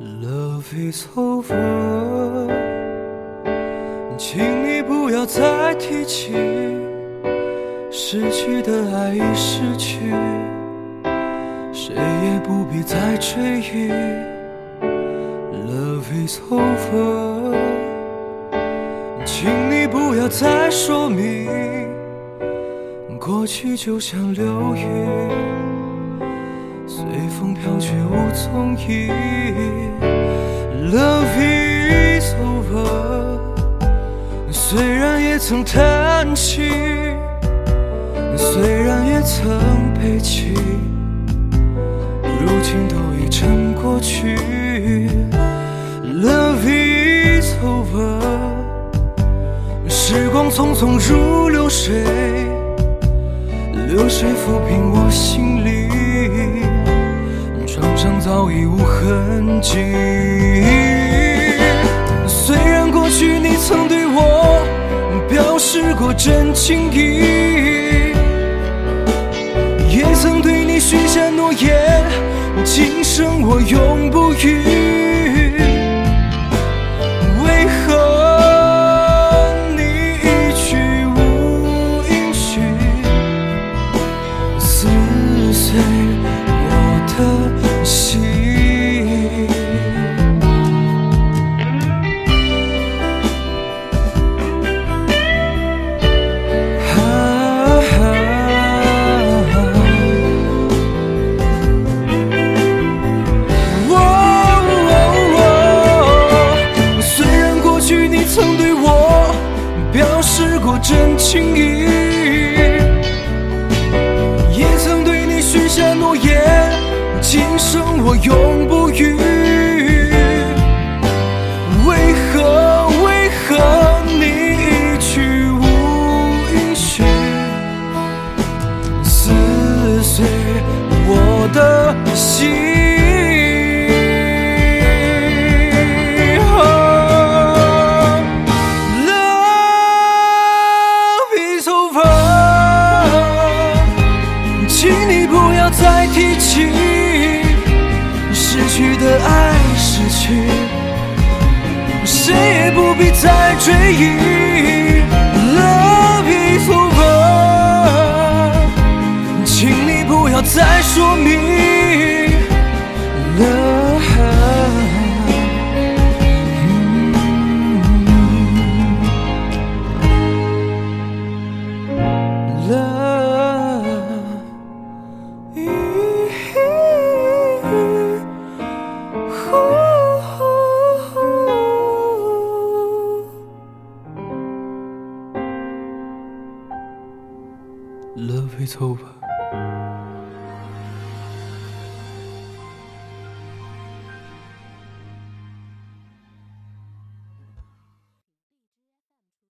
Love is over，请你不要再提起失去的爱已失去，谁也不必再追忆。Love is over，请你不要再说明，过去就像流云。随风飘去无踪影曾叹气，虽然也曾悲泣，如今都已成过去。Love is over。时光匆匆如流水，流水抚平我心里。创伤早已无痕迹。过真情意，也曾对你许下诺言，今生我永不渝。真情意，失去的爱，失去，谁也不必再追忆。Love is over，请你不要再说明。Love。love is over